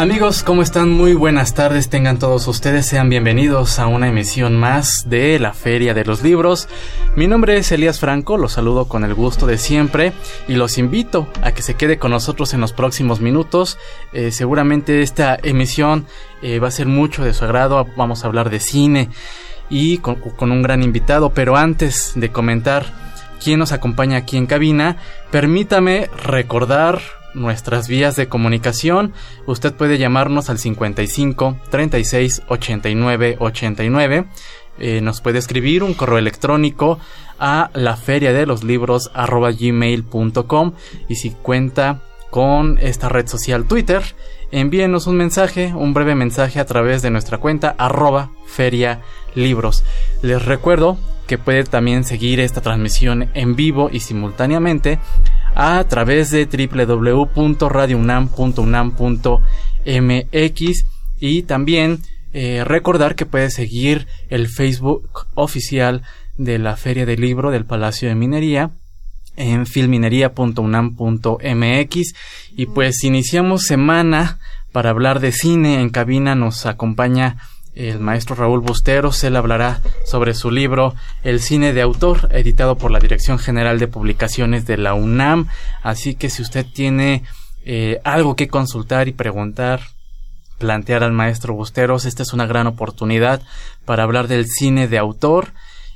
Amigos, ¿cómo están? Muy buenas tardes, tengan todos ustedes, sean bienvenidos a una emisión más de la Feria de los Libros. Mi nombre es Elías Franco, los saludo con el gusto de siempre y los invito a que se quede con nosotros en los próximos minutos. Eh, seguramente esta emisión eh, va a ser mucho de su agrado, vamos a hablar de cine y con, con un gran invitado, pero antes de comentar quién nos acompaña aquí en cabina, permítame recordar nuestras vías de comunicación. Usted puede llamarnos al 55 36 89 89. nos puede escribir un correo electrónico a la feria de los libros gmail.com y si cuenta con esta red social Twitter, envíenos un mensaje, un breve mensaje a través de nuestra cuenta arroba feria libros. Les recuerdo que puede también seguir esta transmisión en vivo y simultáneamente a través de www.radiounam.unam.mx y también eh, recordar que puede seguir el Facebook oficial de la Feria del Libro del Palacio de Minería en filminería.unam.mx y pues iniciamos semana para hablar de cine. En cabina nos acompaña el maestro Raúl Busteros. Él hablará sobre su libro El cine de autor, editado por la Dirección General de Publicaciones de la UNAM. Así que si usted tiene eh, algo que consultar y preguntar, plantear al maestro Busteros, esta es una gran oportunidad para hablar del cine de autor.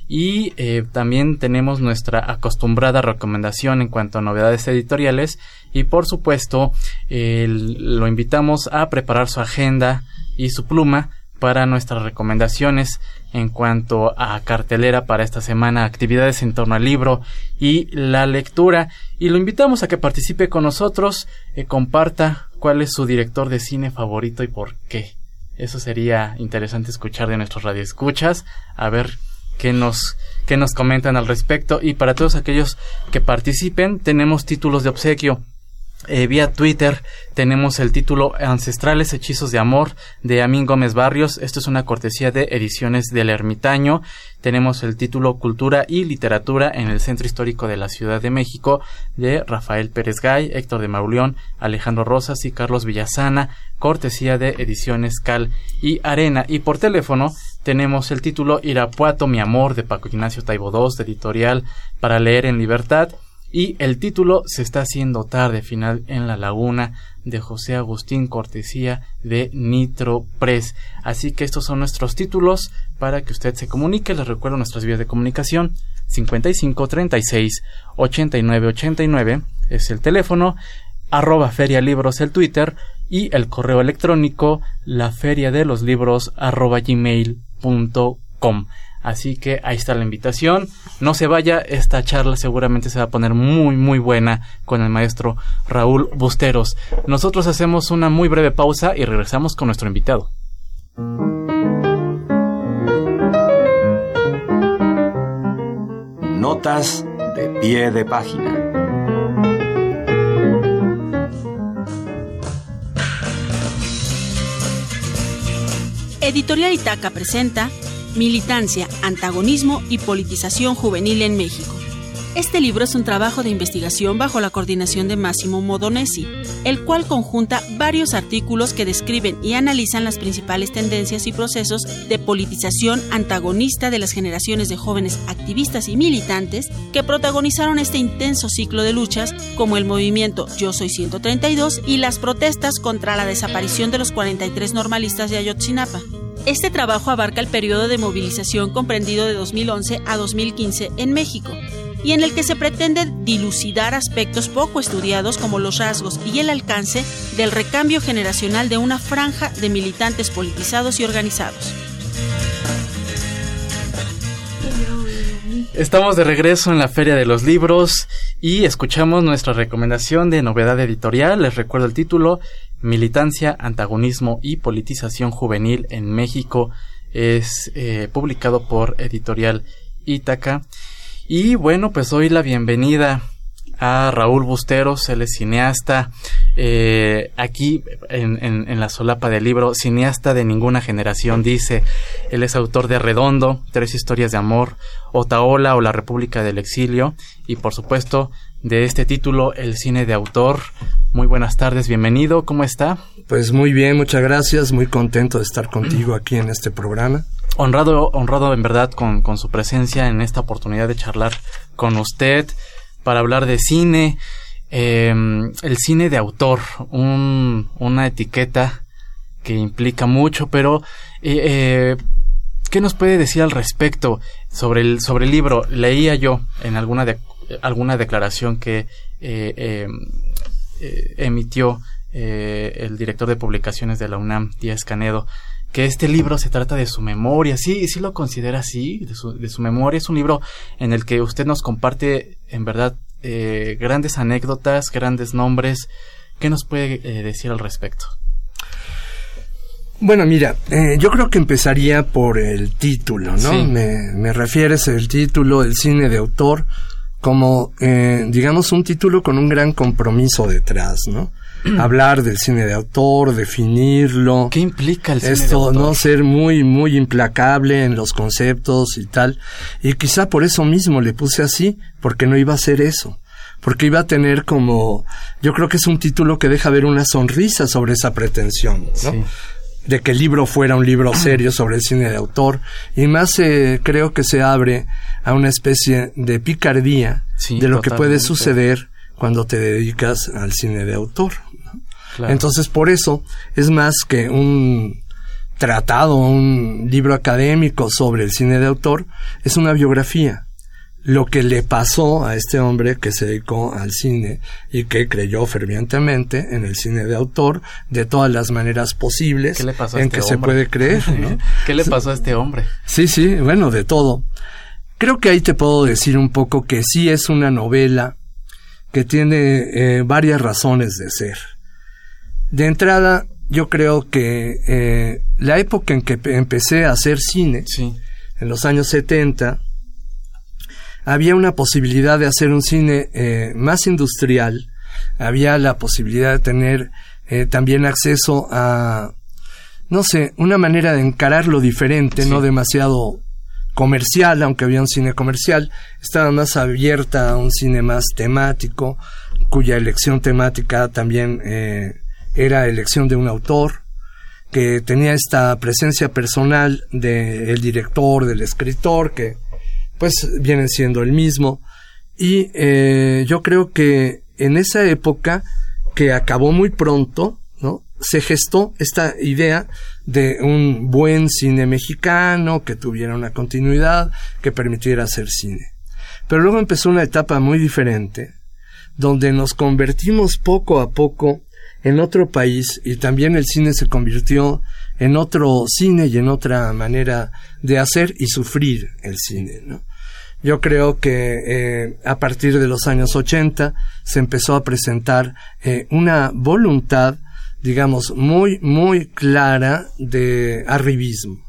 Y eh, también tenemos nuestra acostumbrada recomendación en cuanto a novedades editoriales. Y por supuesto, lo invitamos a preparar su agenda y su pluma para nuestras recomendaciones en cuanto a cartelera para esta semana, actividades en torno al libro y la lectura. Y lo invitamos a que participe con nosotros, eh, comparta cuál es su director de cine favorito y por qué. Eso sería interesante escuchar de nuestros radioescuchas, a ver qué nos, qué nos comentan al respecto. Y para todos aquellos que participen, tenemos títulos de obsequio eh, vía Twitter tenemos el título Ancestrales Hechizos de Amor de Amín Gómez Barrios. Esto es una cortesía de Ediciones del Ermitaño. Tenemos el título Cultura y Literatura en el Centro Histórico de la Ciudad de México de Rafael Pérez Gay, Héctor de Mauleón, Alejandro Rosas y Carlos Villasana. Cortesía de Ediciones Cal y Arena. Y por teléfono tenemos el título Irapuato, mi amor de Paco Ignacio Taibo II, de editorial para leer en libertad y el título Se está haciendo tarde final en la laguna de José Agustín Cortesía de Nitro Press. Así que estos son nuestros títulos para que usted se comunique. Les recuerdo nuestras vías de comunicación 55 36 89 89 es el teléfono arroba feria libros el Twitter y el correo electrónico la feria de los libros arroba. Así que ahí está la invitación. No se vaya, esta charla seguramente se va a poner muy muy buena con el maestro Raúl Busteros. Nosotros hacemos una muy breve pausa y regresamos con nuestro invitado. Notas de pie de página. Editorial Itaca presenta Militancia, Antagonismo y Politización Juvenil en México. Este libro es un trabajo de investigación bajo la coordinación de Máximo Modonesi, el cual conjunta varios artículos que describen y analizan las principales tendencias y procesos de politización antagonista de las generaciones de jóvenes activistas y militantes que protagonizaron este intenso ciclo de luchas, como el movimiento Yo Soy 132 y las protestas contra la desaparición de los 43 normalistas de Ayotzinapa. Este trabajo abarca el periodo de movilización comprendido de 2011 a 2015 en México y en el que se pretende dilucidar aspectos poco estudiados como los rasgos y el alcance del recambio generacional de una franja de militantes politizados y organizados. Estamos de regreso en la Feria de los Libros y escuchamos nuestra recomendación de novedad editorial. Les recuerdo el título, Militancia, Antagonismo y Politización Juvenil en México. Es eh, publicado por Editorial Ítaca. Y bueno, pues hoy la bienvenida a Raúl Busteros, él es cineasta, eh, aquí en, en, la solapa del libro, cineasta de ninguna generación, dice, él es autor de Redondo, Tres historias de amor, Otaola o La República del Exilio, y por supuesto de este título, El cine de autor. Muy buenas tardes, bienvenido, ¿cómo está? Pues muy bien, muchas gracias, muy contento de estar contigo aquí en este programa. Honrado, honrado en verdad con, con su presencia en esta oportunidad de charlar con usted para hablar de cine, em, el cine de autor, un, una etiqueta que implica mucho, pero eh, eh, ¿qué nos puede decir al respecto sobre el, sobre el libro? Leía yo en alguna, de, alguna declaración que eh, em, emitió el director de publicaciones de la UNAM, Díaz Canedo, que este libro se trata de su memoria, sí, sí lo considera así, de su, de su memoria. Es un libro en el que usted nos comparte, en verdad, eh, grandes anécdotas, grandes nombres. ¿Qué nos puede eh, decir al respecto? Bueno, mira, eh, yo creo que empezaría por el título, ¿no? Me, me refieres el título, el cine de autor, como, digamos, un título con un gran compromiso detrás, ¿no? hablar del cine de autor, definirlo. ¿Qué implica el cine Esto, de autor? no ser muy, muy implacable en los conceptos y tal. Y quizá por eso mismo le puse así, porque no iba a ser eso. Porque iba a tener como, yo creo que es un título que deja ver una sonrisa sobre esa pretensión, ¿no? de que el libro fuera un libro serio sobre el cine de autor y más eh, creo que se abre a una especie de picardía de lo que puede suceder cuando te dedicas al cine de autor. Entonces, por eso es más que un tratado, un libro académico sobre el cine de autor, es una biografía. Lo que le pasó a este hombre que se dedicó al cine y que creyó fervientemente en el cine de autor de todas las maneras posibles en este que se puede creer. ¿Qué le pasó a este hombre? Sí, sí, bueno, de todo. Creo que ahí te puedo decir un poco que sí es una novela que tiene eh, varias razones de ser. De entrada, yo creo que eh, la época en que empecé a hacer cine, en los años 70, había una posibilidad de hacer un cine eh, más industrial, había la posibilidad de tener eh, también acceso a, no sé, una manera de encararlo diferente, no demasiado comercial, aunque había un cine comercial, estaba más abierta a un cine más temático, cuya elección temática también eh, era elección de un autor que tenía esta presencia personal del director, del escritor, que pues vienen siendo el mismo. Y eh, yo creo que en esa época, que acabó muy pronto. Se gestó esta idea de un buen cine mexicano, que tuviera una continuidad, que permitiera hacer cine. Pero luego empezó una etapa muy diferente, donde nos convertimos poco a poco en otro país y también el cine se convirtió en otro cine y en otra manera de hacer y sufrir el cine. ¿no? Yo creo que eh, a partir de los años 80 se empezó a presentar eh, una voluntad, digamos, muy, muy clara de arribismo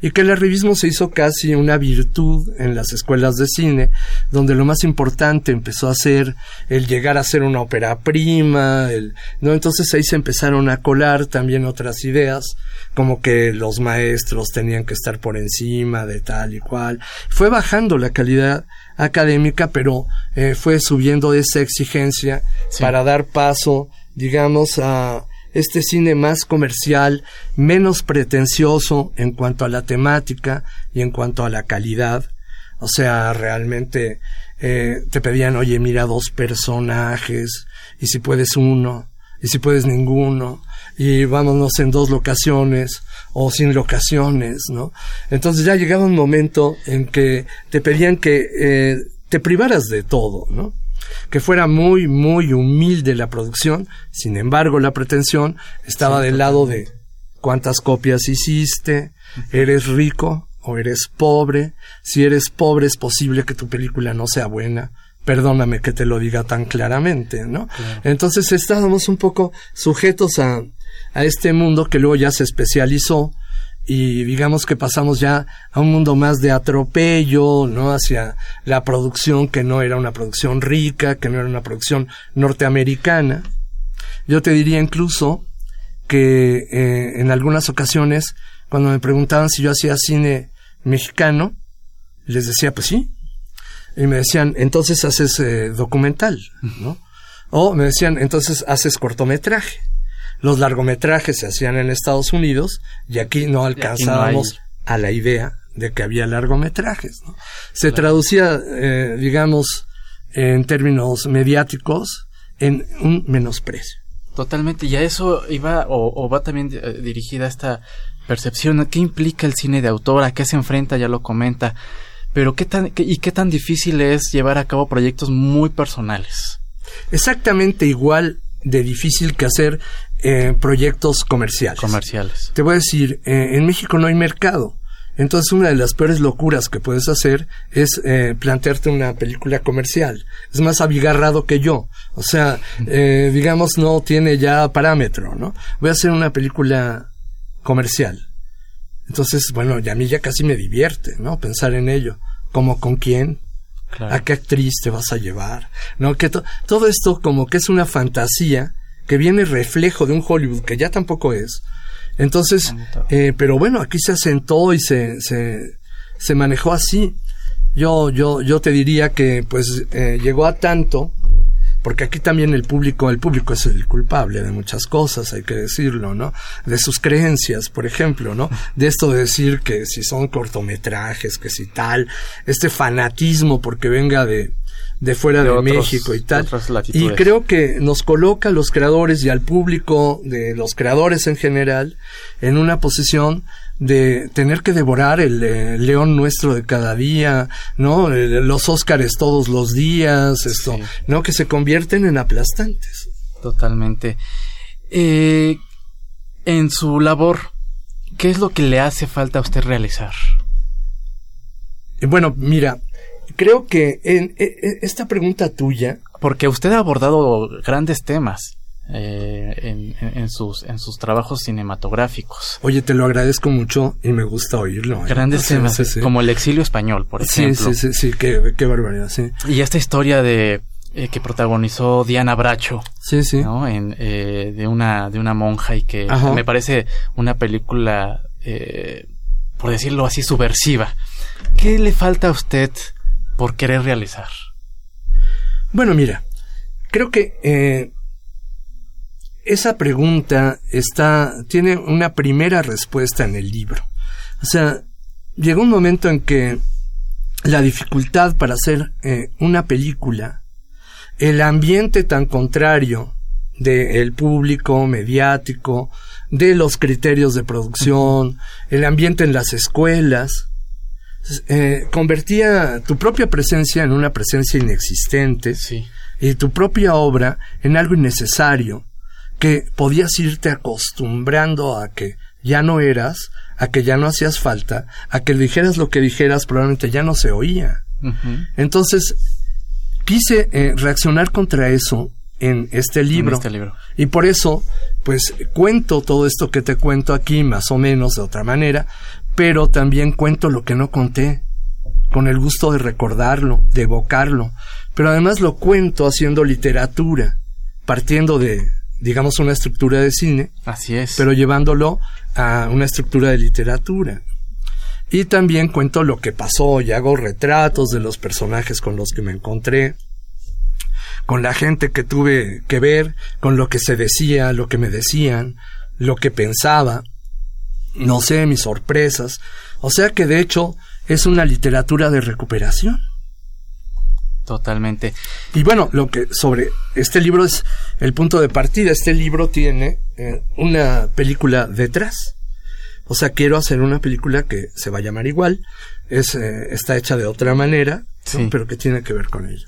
y que el arribismo se hizo casi una virtud en las escuelas de cine, donde lo más importante empezó a ser el llegar a ser una ópera prima, el, ¿no? Entonces ahí se empezaron a colar también otras ideas, como que los maestros tenían que estar por encima de tal y cual. Fue bajando la calidad académica, pero eh, fue subiendo esa exigencia para dar paso, digamos, a este cine más comercial, menos pretencioso en cuanto a la temática y en cuanto a la calidad. O sea, realmente eh, te pedían, oye, mira dos personajes, y si puedes uno, y si puedes ninguno, y vámonos en dos locaciones o sin locaciones, ¿no? Entonces ya llegaba un momento en que te pedían que eh, te privaras de todo, ¿no? Que fuera muy, muy humilde la producción, sin embargo la pretensión estaba del lado de cuántas copias hiciste, eres rico o eres pobre. Si eres pobre es posible que tu película no sea buena. Perdóname que te lo diga tan claramente, ¿no? Entonces estábamos un poco sujetos a, a este mundo que luego ya se especializó y digamos que pasamos ya a un mundo más de atropello, ¿no? Hacia la producción que no era una producción rica, que no era una producción norteamericana. Yo te diría incluso que eh, en algunas ocasiones, cuando me preguntaban si yo hacía cine mexicano, les decía, pues sí. Y me decían, entonces haces eh, documental, ¿no? O me decían, entonces haces cortometraje los largometrajes se hacían en Estados Unidos y aquí no alcanzábamos a la idea de que había largometrajes. Se traducía, eh, digamos, en términos mediáticos, en un menosprecio. Totalmente, y a eso iba o, va también eh, dirigida esta percepción. ¿Qué implica el cine de autor? ¿A qué se enfrenta? Ya lo comenta. Pero ¿qué tan, y qué tan difícil es llevar a cabo proyectos muy personales? Exactamente igual de difícil que hacer eh, proyectos comerciales. Comerciales. Te voy a decir, eh, en México no hay mercado. Entonces una de las peores locuras que puedes hacer es eh, plantearte una película comercial. Es más abigarrado que yo. O sea, eh, digamos, no tiene ya parámetro, ¿no? Voy a hacer una película comercial. Entonces, bueno, ya a mí ya casi me divierte, ¿no? Pensar en ello. Como con quién, a qué actriz te vas a llevar, ¿no? Que todo esto como que es una fantasía que viene reflejo de un Hollywood que ya tampoco es. Entonces, eh, pero bueno, aquí se asentó y se, se, se manejó así. Yo, yo, yo te diría que pues eh, llegó a tanto porque aquí también el público, el público es el culpable de muchas cosas, hay que decirlo, ¿no? De sus creencias, por ejemplo, ¿no? De esto de decir que si son cortometrajes, que si tal, este fanatismo porque venga de, de fuera de, México y tal. Y creo que nos coloca a los creadores y al público de los creadores en general en una posición de tener que devorar el, eh, león nuestro de cada día, ¿no? los Óscares todos los días, esto, ¿no? Que se convierten en aplastantes. Totalmente. Eh, en su labor, ¿qué es lo que le hace falta a usted realizar? Eh, bueno, mira, creo que en, esta pregunta tuya... Porque usted ha abordado grandes temas. Eh, en, sus, en sus trabajos cinematográficos. Oye, te lo agradezco mucho y me gusta oírlo. ¿eh? Grandes temas, como el exilio español, por ejemplo. Sí, sí, sí, qué, qué barbaridad, sí. Y esta historia de eh, que protagonizó Diana Bracho, sí, sí. ¿no? En, de una de una monja y que me parece una película, por decirlo así, subversiva. ¿Qué le falta a usted por querer realizar? Bueno, mira, creo que esa pregunta está, tiene una primera respuesta en el libro. O sea, llegó un momento en que la dificultad para hacer eh, una película, el ambiente tan contrario del público mediático, de los criterios de producción, el ambiente en las escuelas, eh, convertía tu propia presencia en una presencia inexistente y tu propia obra en algo innecesario que podías irte acostumbrando a que ya no eras, a que ya no hacías falta, a que dijeras lo que dijeras probablemente ya no se oía. Entonces, quise eh, reaccionar contra eso en este libro. En este libro. Y por eso, pues cuento todo esto que te cuento aquí, más o menos de otra manera, pero también cuento lo que no conté, con el gusto de recordarlo, de evocarlo, pero además lo cuento haciendo literatura, partiendo de, digamos, una estructura de cine. Así es. Pero llevándolo a una estructura de literatura. Y también cuento lo que pasó y hago retratos de los personajes con los que me encontré, con la gente que tuve que ver, con lo que se decía, lo que me decían, lo que pensaba, no sé, mis sorpresas. O sea que de hecho es una literatura de recuperación. Totalmente. Y bueno, lo que sobre este libro es el punto de partida. Este libro tiene eh, una película detrás. O sea, quiero hacer una película que se va a llamar igual. Es, eh, está hecha de otra manera, pero que tiene que ver con ello.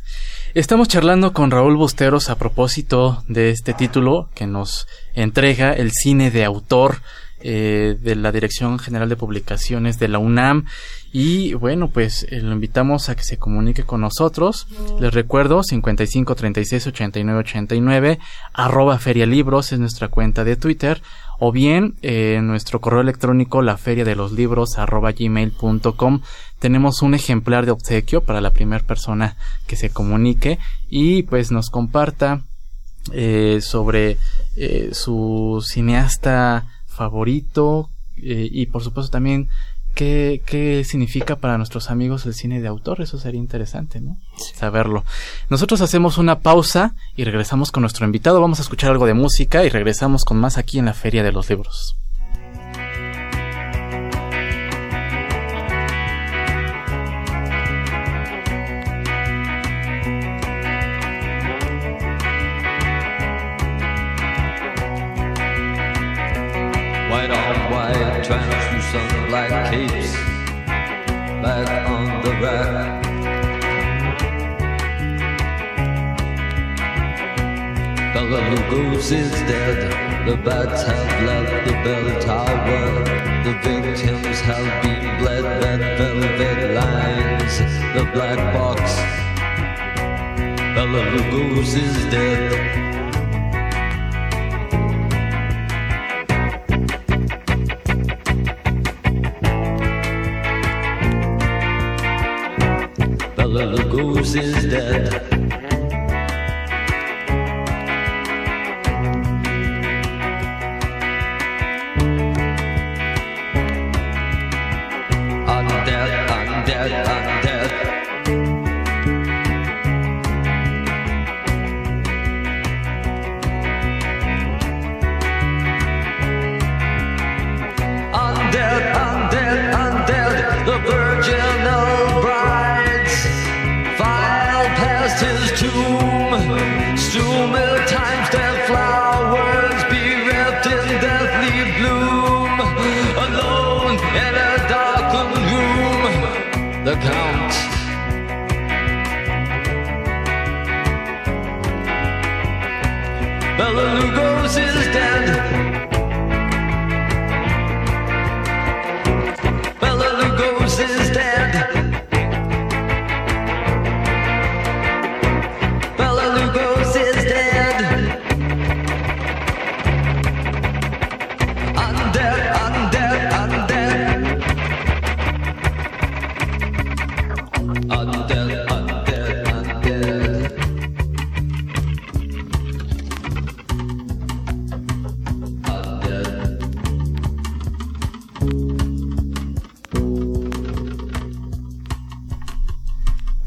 Estamos charlando con Raúl Busteros a propósito de este título que nos entrega el cine de autor eh, de la Dirección General de Publicaciones de la UNAM. Y bueno, pues eh, lo invitamos a que se comunique con nosotros. Les recuerdo 55 36 89 89, arroba ferialibros es nuestra cuenta de Twitter. O bien eh, nuestro correo electrónico la feria de los libros arroba gmail.com tenemos un ejemplar de obsequio para la primera persona que se comunique y pues nos comparta sobre su cineasta favorito eh, y por supuesto también qué, qué significa para nuestros amigos el cine de autor. Eso sería interesante, ¿no? Saberlo. Nosotros hacemos una pausa y regresamos con nuestro invitado. Vamos a escuchar algo de música y regresamos con más aquí en la Feria de los Libros. White translucent black capes back on the rack. Bella Lugos is dead. The bats have left the bell tower. The victims have been bled. Red velvet lines. The black box. Bella Lugos is dead. roses dead.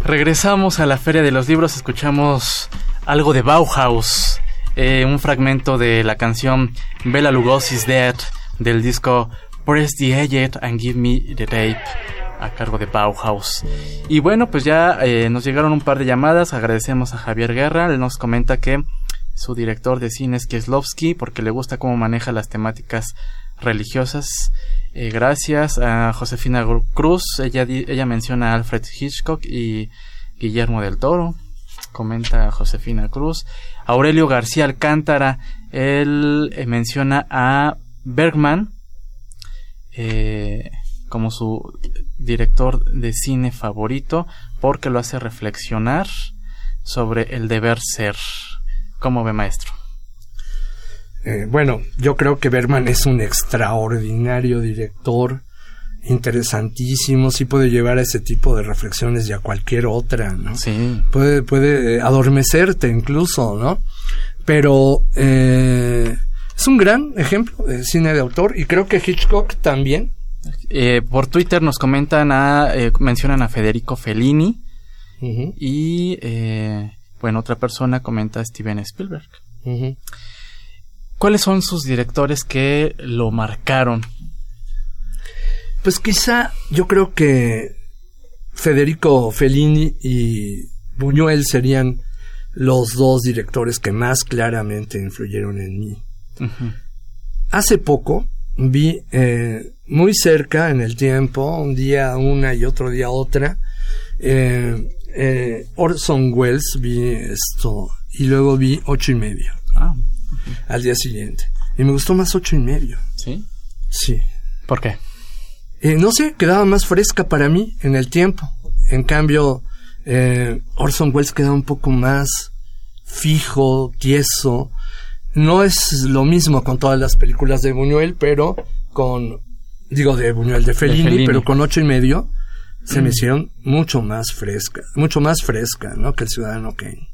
Regresamos a la Feria de los Libros, escuchamos algo de Bauhaus, eh, un fragmento de la canción Bella Lugosi's Dead del disco Press the Edge and Give Me the Tape a cargo de Bauhaus. Y bueno, pues ya eh, nos llegaron un par de llamadas, agradecemos a Javier Guerra, él nos comenta que su director de cine es Kieslowski porque le gusta cómo maneja las temáticas religiosas. Eh, gracias a Josefina Cruz, ella, ella menciona a Alfred Hitchcock y Guillermo del Toro, comenta Josefina Cruz. Aurelio García Alcántara, él eh, menciona a Bergman como su director de cine favorito porque lo hace reflexionar sobre el deber ser. ¿Cómo ve maestro? Eh, bueno, yo creo que Berman es un extraordinario director, interesantísimo, sí puede llevar a ese tipo de reflexiones y a cualquier otra, ¿no? Sí. Puede, puede adormecerte incluso, ¿no? Pero eh, es un gran ejemplo de cine de autor y creo que Hitchcock también. Eh, por Twitter nos comentan a, eh, mencionan a Federico Fellini y, eh, bueno, otra persona comenta a Steven Spielberg. ¿Cuáles son sus directores que lo marcaron? Pues quizá yo creo que Federico Fellini y Buñuel serían los dos directores que más claramente influyeron en mí. Hace poco vi eh, muy cerca en el tiempo, un día una y otro día otra, eh, eh, Orson Welles, vi esto, y luego vi ocho y medio Ah, al día siguiente. Y me gustó más ocho y medio. sí. Sí. ¿Por qué? Eh, no sé, quedaba más fresca para mí en el tiempo. En cambio, Orson Welles queda un poco más fijo, tieso. No es lo mismo con todas las películas de Buñuel, pero con, digo de Buñuel, de Fellini, Fellini. pero con ocho y medio se me hicieron mucho más fresca, mucho más fresca, ¿no? Que el Ciudadano Kane.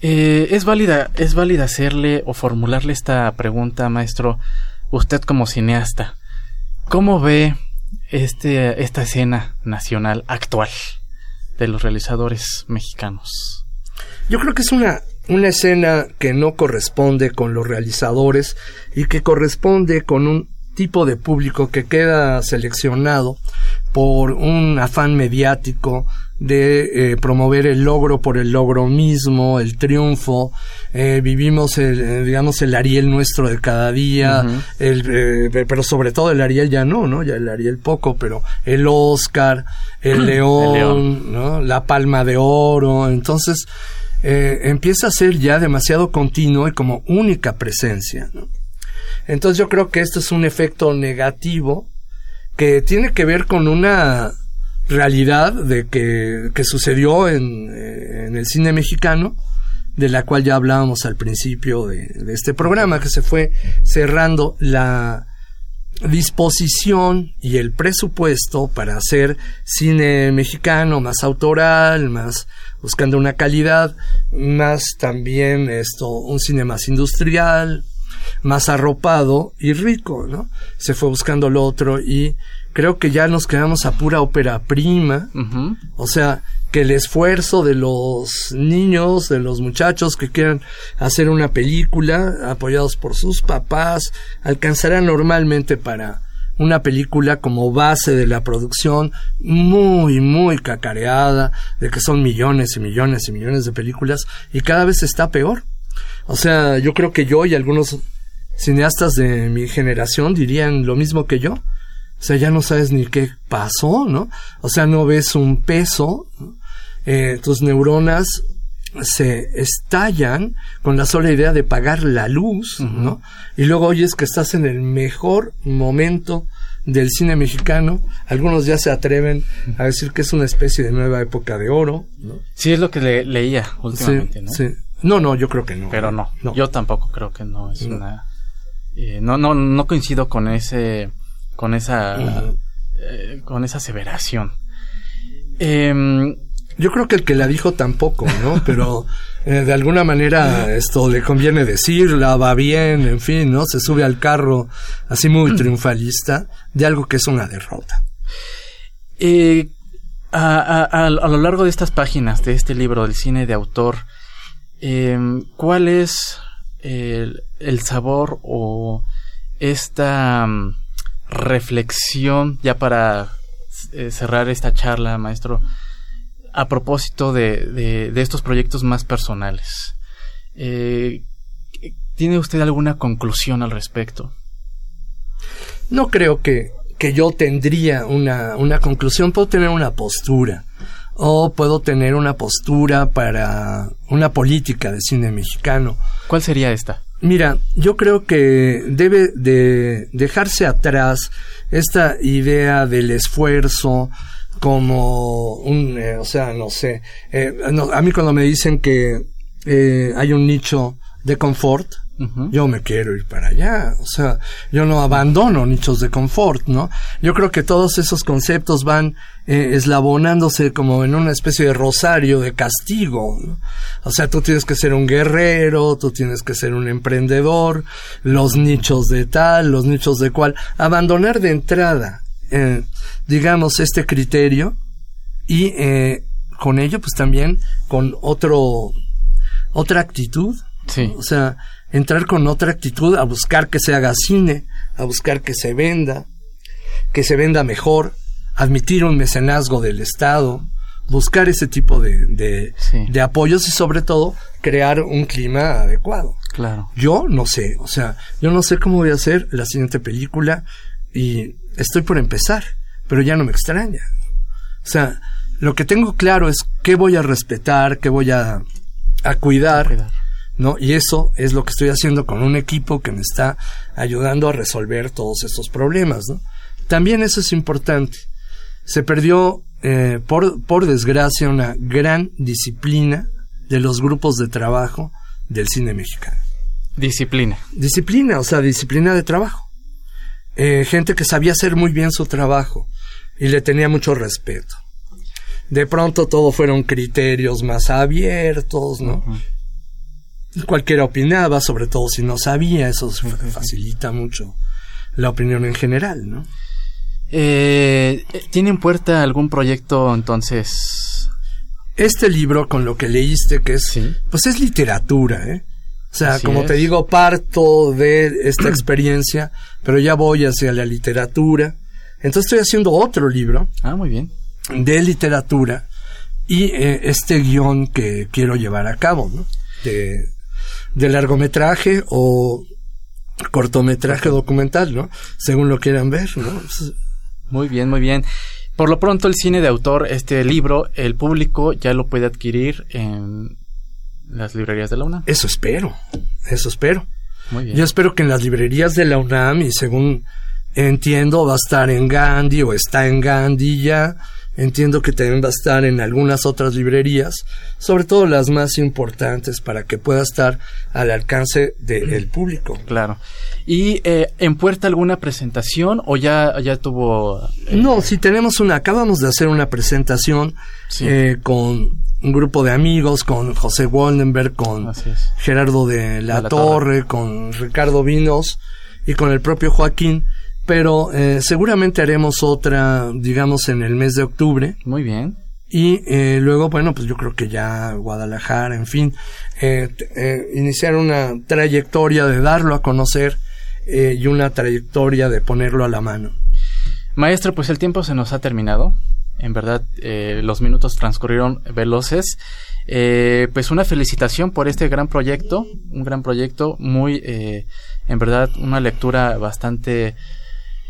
Eh, es válida, es válida hacerle o formularle esta pregunta, maestro, usted como cineasta, ¿cómo ve este, esta escena nacional actual de los realizadores mexicanos? Yo creo que es una, una escena que no corresponde con los realizadores y que corresponde con un tipo de público que queda seleccionado por un afán mediático de eh, promover el logro por el logro mismo, el triunfo. Eh, vivimos, el, eh, digamos, el Ariel nuestro de cada día, el, pero sobre todo el Ariel ya no, ¿no? Ya el Ariel poco, pero el Oscar, el León, León. ¿no? La Palma de Oro. Entonces, eh, empieza a ser ya demasiado continuo y como única presencia. Entonces yo creo que esto es un efecto negativo que tiene que ver con una realidad de que, que sucedió en, eh, en el cine mexicano, de la cual ya hablábamos al principio de, de este programa, que se fue cerrando la disposición y el presupuesto para hacer cine mexicano más autoral, más buscando una calidad, más también esto, un cine más industrial, más arropado y rico, ¿no? Se fue buscando lo otro y creo que ya nos quedamos a pura ópera prima, o sea, que el esfuerzo de los niños, de los muchachos que quieran hacer una película, apoyados por sus papás, alcanzará normalmente para una película como base de la producción muy, muy cacareada, de que son millones y millones y millones de películas, y cada vez está peor. O sea, yo creo que yo y algunos cineastas de mi generación dirían lo mismo que yo. O sea, ya no sabes ni qué pasó, ¿no? O sea, no ves un peso. Eh, tus neuronas se estallan con la sola idea de pagar la luz, ¿no? Y luego oyes que estás en el mejor momento del cine mexicano. Algunos ya se atreven a decir que es una especie de nueva época de oro, ¿no? Sí, es lo que le- leía Sí, últimamente, ¿no? sí. No, no, yo creo que no. Pero no, No. yo tampoco creo que no es No. una... eh, no, no, no coincido con ese... con esa... Eh, con esa aseveración. Em, Yo creo que el que la dijo tampoco, ¿no? Pero eh, de alguna manera esto le conviene decirla, va bien, en fin, ¿no? Se sube al carro así muy triunfalista de algo que es una derrota. Eh, a, a- a- a lo largo de estas páginas de este libro del cine de autor, em, ¿cuál es el, el sabor o esta mm, reflexión ya para eh, cerrar esta charla, maestro, a propósito de, de- de estos proyectos más personales? Eh, ¿Tiene usted alguna conclusión al respecto? No creo que, que yo tendría una, una conclusión, puedo tener una postura. O puedo tener una postura para una política de cine mexicano. ¿Cuál sería esta? Mira, yo creo que debe de dejarse atrás esta idea del esfuerzo como un, eh, o sea, no sé, eh, no, a mí cuando me dicen que eh, hay un nicho de confort, yo me quiero ir para allá. O sea, yo no abandono nichos de confort, ¿no? Yo creo que todos esos conceptos van eh, eslabonándose como en una especie de rosario de castigo. ¿no? O sea, tú tienes que ser un guerrero, tú tienes que ser un emprendedor, los nichos de tal, los nichos de cual. Abandonar de entrada, eh, digamos, este criterio y eh, con ello, pues también con otro, otra actitud. Sí. O sea, entrar con otra actitud a buscar que se haga cine, a buscar que se venda, que se venda mejor, admitir un mecenazgo del Estado, buscar ese tipo de, de, Sí. de apoyos y sobre todo crear un clima adecuado. Claro. Yo no sé, o sea, yo no sé cómo voy a hacer la siguiente película y estoy por empezar, pero ya no me extraña. O sea, lo que tengo claro es qué voy a respetar, qué voy a, a cuidar, Cuidar. ¿no? Y eso es lo que estoy haciendo con un equipo que me está ayudando a resolver todos estos problemas, ¿no? También eso es importante. Se perdió, eh, por, por desgracia, una gran disciplina de los grupos de trabajo del cine mexicano. Disciplina. Disciplina, o sea, disciplina de trabajo. Eh, gente que sabía hacer muy bien su trabajo y le tenía mucho respeto. De pronto todo fueron criterios más abiertos, ¿no? Cualquiera opinaba, sobre todo si no sabía, eso facilita mucho la opinión en general, ¿no? Eh, ¿Tiene en puerta algún proyecto entonces? Este libro, con lo que leíste, que es, Sí. pues es literatura, ¿eh? O sea, Así como te digo, parto de esta experiencia, pero ya voy hacia la literatura. Entonces estoy haciendo otro libro Ah, muy bien. de literatura y eh, este guion que quiero llevar a cabo, ¿no? De, de largometraje o cortometraje documental, ¿no? Según lo quieran ver, ¿no? Muy bien, muy bien. Por lo pronto el cine de autor, este libro, el público ya lo puede adquirir en las librerías de la UNAM. Eso espero, eso espero. Muy bien. Yo espero que en las librerías de la UNAM, y según entiendo, va a estar en Gandhi o está en Gandhi ya. Entiendo que también va a estar en algunas otras librerías, sobre todo las más importantes, para que pueda estar al alcance del público. Claro. ¿Y eh, en puerta alguna presentación o ya, ya tuvo... eh, No, sí tenemos una, acabamos de hacer una presentación Sí. eh, con un grupo de amigos, con José Waldenberg, con. Gerardo de la, De la Torre, con Ricardo Vinos y con el propio Joaquín, pero eh, seguramente haremos otra, digamos, en el mes de octubre. Muy bien. Y eh, luego, bueno, pues yo creo que ya Guadalajara, en fin, eh, eh, iniciar una trayectoria de darlo a conocer eh, y una trayectoria de ponerlo a la mano. Maestro, pues el tiempo se nos ha terminado. En verdad, eh, los minutos transcurrieron veloces. Eh, pues una felicitación por este gran proyecto, un gran proyecto, muy, eh, en verdad, una lectura bastante...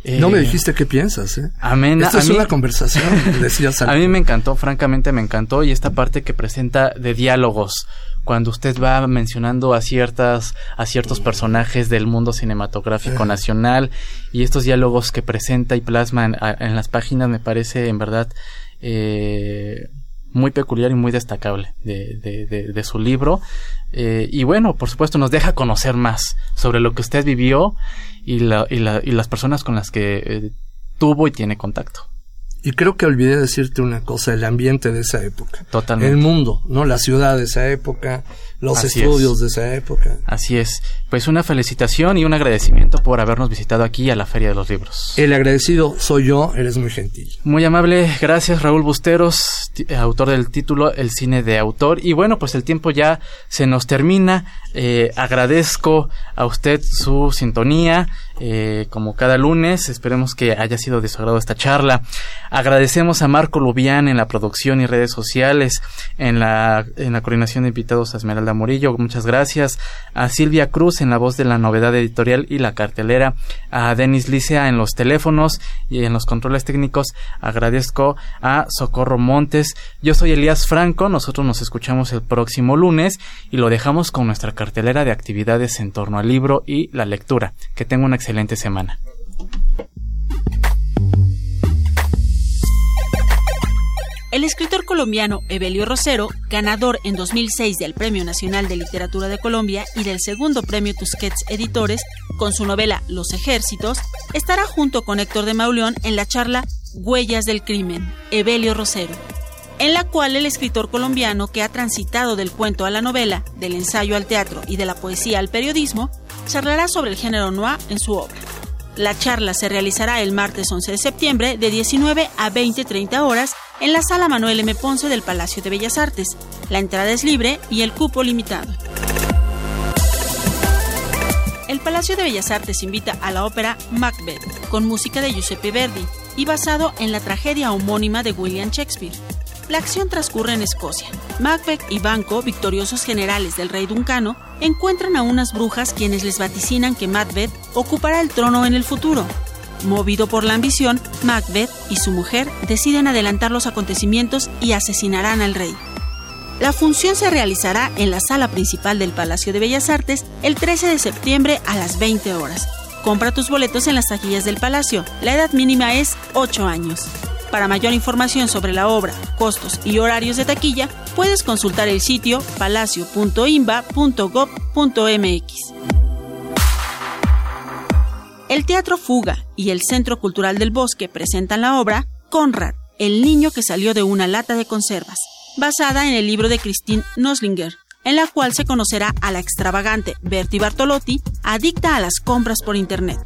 eh, No me dijiste qué piensas, ¿eh? Amena. Esto es mí- una conversación, decías A mí me encantó, francamente me encantó y esta parte que presenta de diálogos, cuando usted va mencionando a ciertas a ciertos personajes del mundo cinematográfico nacional y estos diálogos que presenta y plasma en, a- en las páginas me parece en verdad eh, muy peculiar y muy destacable de, de- de- de su libro. Eh, y bueno por supuesto nos deja conocer más sobre lo que usted vivió y, la- y, la- y las personas con las que eh, tuvo y tiene contacto Y creo que olvidé decirte una cosa, el ambiente de esa época. totalmente El mundo, ¿no? La ciudad de esa época, los Así estudios de esa época. Así es. Pues una felicitación y un agradecimiento por habernos visitado aquí a la Feria de los Libros. El agradecido soy yo, eres muy gentil. Muy amable, gracias Raúl Busteros, ti- autor del título El cine de autor. Y bueno, pues el tiempo ya se nos termina. Eh, agradezco a usted su sintonía, eh, como cada lunes. Esperemos que haya sido de su agrado esta charla. Agradecemos a Marco Lubián en la producción y redes sociales, en la, en la coordinación de invitados a Esmeralda Morillo. Muchas gracias. A Silvia Cruz en la voz de la novedad editorial y la cartelera. A Denis Licea en los teléfonos y en los controles técnicos. Agradezco a Socorro Montes. Yo soy Elías Franco. Nosotros nos escuchamos el próximo lunes y lo dejamos con nuestra cartelera de actividades en torno al libro y la lectura. Que tenga una excelente semana. El escritor colombiano Evelio Rosero, ganador en 2006 del Premio Nacional de Literatura de Colombia y del segundo Premio Tusquets Editores, con su novela Los Ejércitos, estará junto con Héctor de Mauleón en la charla Huellas del Crimen, Evelio Rosero, en la cual el escritor colombiano que ha transitado del cuento a la novela, del ensayo al teatro y de la poesía al periodismo, charlará sobre el género noir en su obra. La charla se realizará el martes 11 de septiembre de 19 a 20-30 horas en la sala Manuel M. Ponce del Palacio de Bellas Artes. La entrada es libre y el cupo limitado. El Palacio de Bellas Artes invita a la ópera Macbeth, con música de Giuseppe Verdi y basado en la tragedia homónima de William Shakespeare. La acción transcurre en Escocia. Macbeth y Banco, victoriosos generales del rey Duncano, encuentran a unas brujas quienes les vaticinan que Macbeth ocupará el trono en el futuro. Movido por la ambición, Macbeth y su mujer deciden adelantar los acontecimientos y asesinarán al rey. La función se realizará en la sala principal del Palacio de Bellas Artes el 13 de septiembre a las 20 horas. Compra tus boletos en las taquillas del Palacio. La edad mínima es 8 años. Para mayor información sobre la obra, costos y horarios de taquilla, puedes consultar el sitio palacio.imba.gov.mx. El Teatro Fuga y el Centro Cultural del Bosque presentan la obra Conrad, el niño que salió de una lata de conservas basada en el libro de Christine Noslinger, en la cual se conocerá a la extravagante Bertie Bartolotti, adicta a las compras por Internet.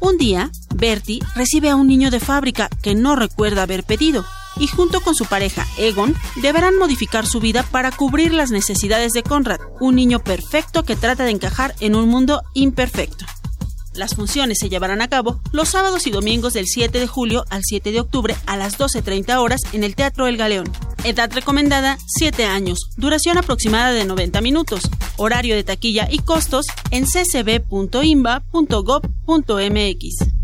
Un día, Bertie recibe a un niño de fábrica que no recuerda haber pedido, y junto con su pareja Egon deberán modificar su vida para cubrir las necesidades de Conrad, un niño perfecto que trata de encajar en un mundo imperfecto. Las funciones se llevarán a cabo los sábados y domingos del 7 de julio al 7 de octubre a las 12.30 horas en el Teatro El Galeón. Edad recomendada 7 años. Duración aproximada de 90 minutos. Horario de taquilla y costos en ccb.imba.gov.mx.